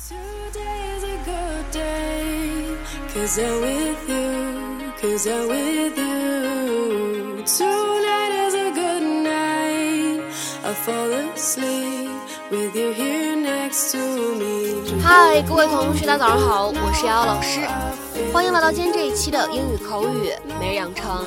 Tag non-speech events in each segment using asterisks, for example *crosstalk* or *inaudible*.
嗨，各位同学，大家早上好，我是瑶瑶老师，欢迎来到今天这一期的英语口语每日养成。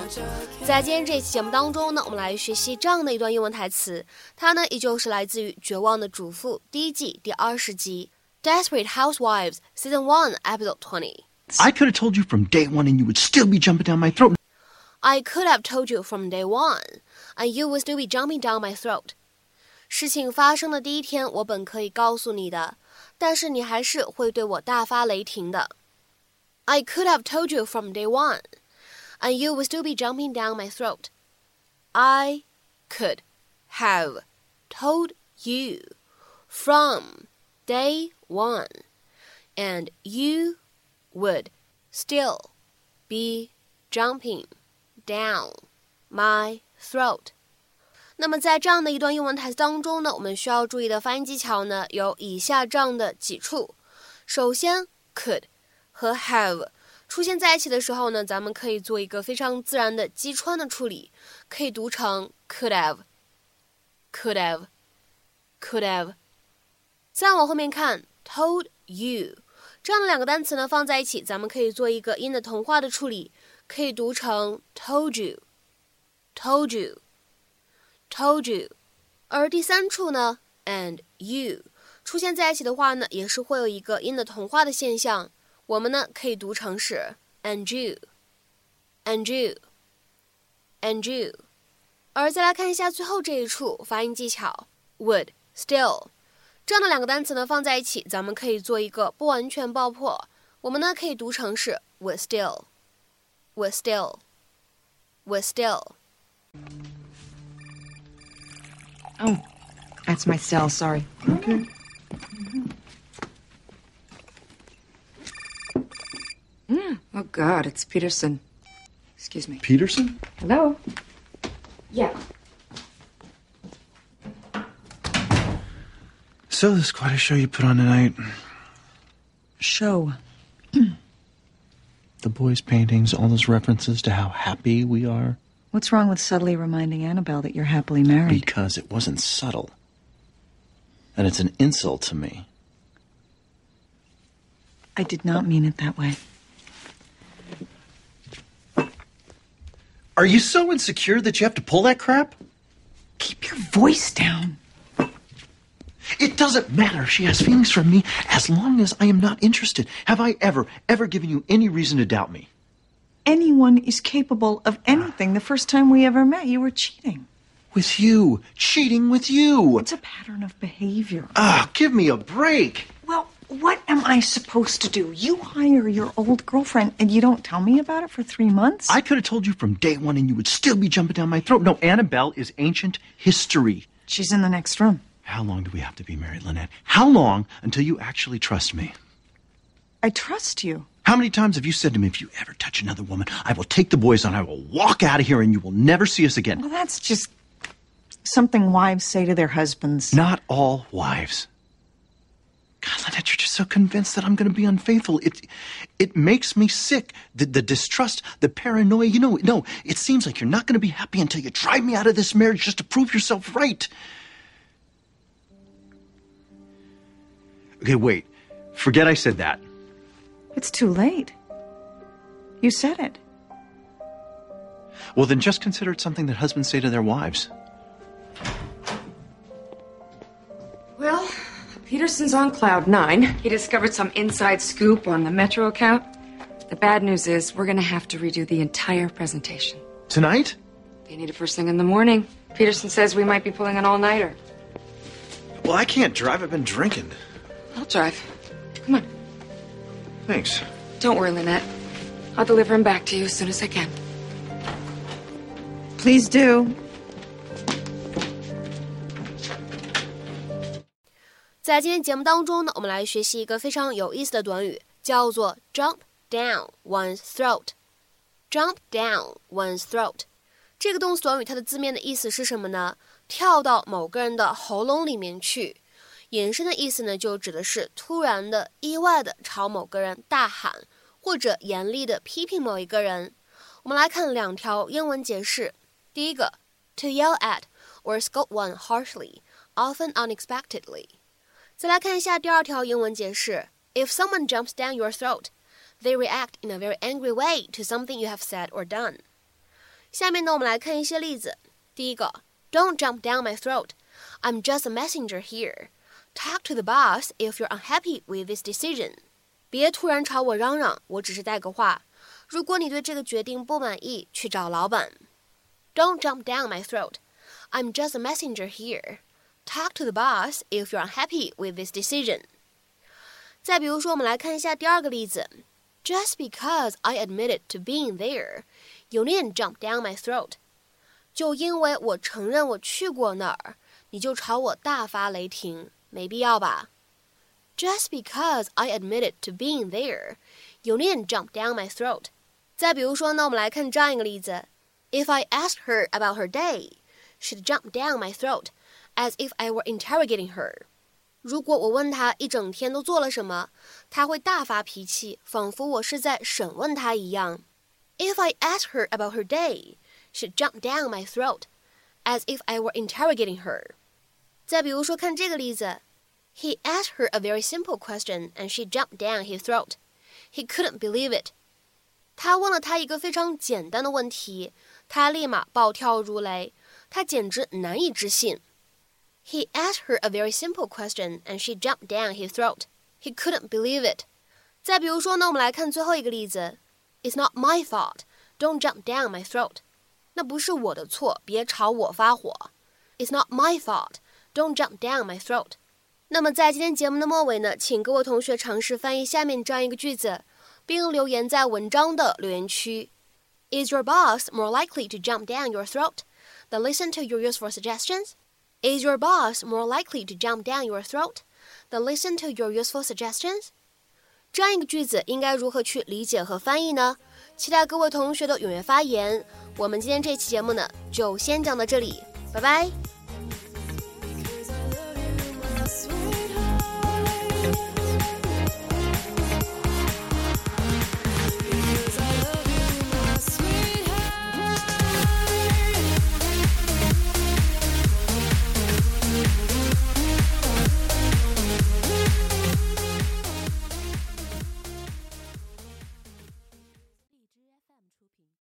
在今天这一期节目当中呢，我们来学习这样的一段英文台词，它呢依旧是来自于《绝望的主妇》第一季第二十集。Desperate Housewives Season 1 Episode 20. I could have told you from day one and you would still be jumping down my throat. I could have told you from day one, and you would still be jumping down my throat. 事情发生的第一天，我本可以告诉你的，但是你还是会对我大发雷霆的。I could have told you from day one, and you would still be jumping down my throat. I could have told you from day one, and you would still be jumping down my throat. 那么在这样的一段英文台词当中呢，我们需要注意的发音技巧呢有以下这样的几处。首先，could 和 have 出现在一起的时候呢，咱们可以做一个非常自然的击穿的处理，可以读成 could have，could have，could have。 再往后面看。Told you 这样的两个单词呢放在一起，咱们可以做一个音的同化的处理，可以读成 told you，told you，told you。而第三处呢，and you 出现在一起的话呢，也是会有一个音的同化的现象，我们呢可以读成是 and you，and you，and you。而再来看一下最后这一处发音技巧，would still。 这样的两个单词呢放在一起，咱们可以做一个不完全爆破。我们呢可以读成是 would still, would still, would still. Oh, that's my cell. Sorry. Okay. Mm, oh God, it's Peterson. Excuse me. Peterson? Hello. Yeah. So, this is quite a show you put on tonight. Show. *clears throat* The boys' paintings, all those references to how happy we are. What's wrong with subtly reminding Annabelle that you're happily married? Because it wasn't subtle. And it's an insult to me. I did not mean it that way. Are you so insecure that you have to pull that crap? Keep your voice down. It doesn't matter if she has feelings for me as long as I am not interested. Have I ever, ever given you any reason to doubt me? Anyone is capable of anything. The first time we ever met, you were cheating. With you. Cheating with you. It's a pattern of behavior. Ah, give me a break. Well, what am I supposed to do? You hire your old girlfriend and you don't tell me about it for three months? I could have told you from day one and you would still be jumping down my throat. No, Annabelle is ancient history. She's in the next room. How long do we have to be married, Lynette? How long until you actually trust me? I trust you. How many times have you said to me, if you ever touch another woman, I will take the boys and I will walk out of here and you will never see us again? Well, that's just something wives say to their husbands. Not all wives. God, Lynette, you're just so convinced that I'm going to be unfaithful. It, it makes me sick. The, the distrust, the paranoia. You know, no, it seems like you're not going to be happy until you drive me out of this marriage just to prove yourself right. Okay, wait. Forget I said that. It's too late. You said it. Well, then just consider it something that husbands say to their wives. Well, Peterson's on cloud nine. He discovered some inside scoop on the Metro account. The bad news is we're going to have to redo the entire presentation. Tonight? They need it first thing in the morning. Peterson says we might be pulling an all-nighter. Well, I can't drive. I've been drinking. I'll drive. Come on. Thanks. Don't worry, Lynette. I'll deliver him back to you as soon as I can. Please do. 在今天节目当中呢，我们来学习一个非常有意思的短语，叫做 jump down one's throat。jump down one's throat 这个动词短语它的字面的意思是什么呢？跳到某个人的喉咙里面去。延伸的意思呢，就指的是突然的、意外的朝某个人大喊，或者严厉的批评某一个人。我们来看两条英文解释。第一个，to yell at or scold one harshly, often unexpectedly。再来看一下第二条英文解释：if someone jumps down your throat, they react in a very angry way to something you have said or done。下面呢，我们来看一些例子。第一个，Don't jump down my throat. I'm just a messenger here. Talk to the boss if you're unhappy with this decision. 别突然朝我嚷嚷，我只是带个话。如果你对这个决定不满意，去找老板。Don't jump down my throat. I'm just a messenger here. Talk to the boss if you're unhappy with this decision. 再比如说，我们来看一下第二个例子。Just because I admitted to being there, you needn't jump down my throat. 就因为我承认我去过那儿，你就朝我大发雷霆。 没必要吧？Just because I admitted to being there, you needn't jump down my throat. 再比如说呢，我们来看这样一个例子：If I asked her about her day, she'd jump down my throat, as if I were interrogating her. 如果我问她一整天都做了什么，她会大发脾气，仿佛我是在审问她一样。If I asked her about her day, she'd jump down my throat, as if I were interrogating her. 再比如说，看这个例子，He asked her a very simple question, and she jumped down his throat. He couldn't believe it. 他问了他一个非常简单的问题，他立马暴跳如雷，他简直难以置信。He asked her a very simple question, and she jumped down his throat. He couldn't believe it. 再比如说呢，我们来看最后一个例子，It's not my fault. Don't jump down my throat. 那不是我的错，别朝我发火。It's not my fault. Don't jump down my throat。那么在今天节目的末尾呢，请各位同学尝试翻译下面这样一个句子，并留言在文章的留言区。Is your boss more likely to jump down your throat than listen to your useful suggestions? Is your boss more likely to jump down your throat than listen to your useful suggestions? 这样一个句子应该如何去理解和翻译呢？期待各位同学的踊跃发言。我们今天这期节目呢，就先讲到这里，拜拜。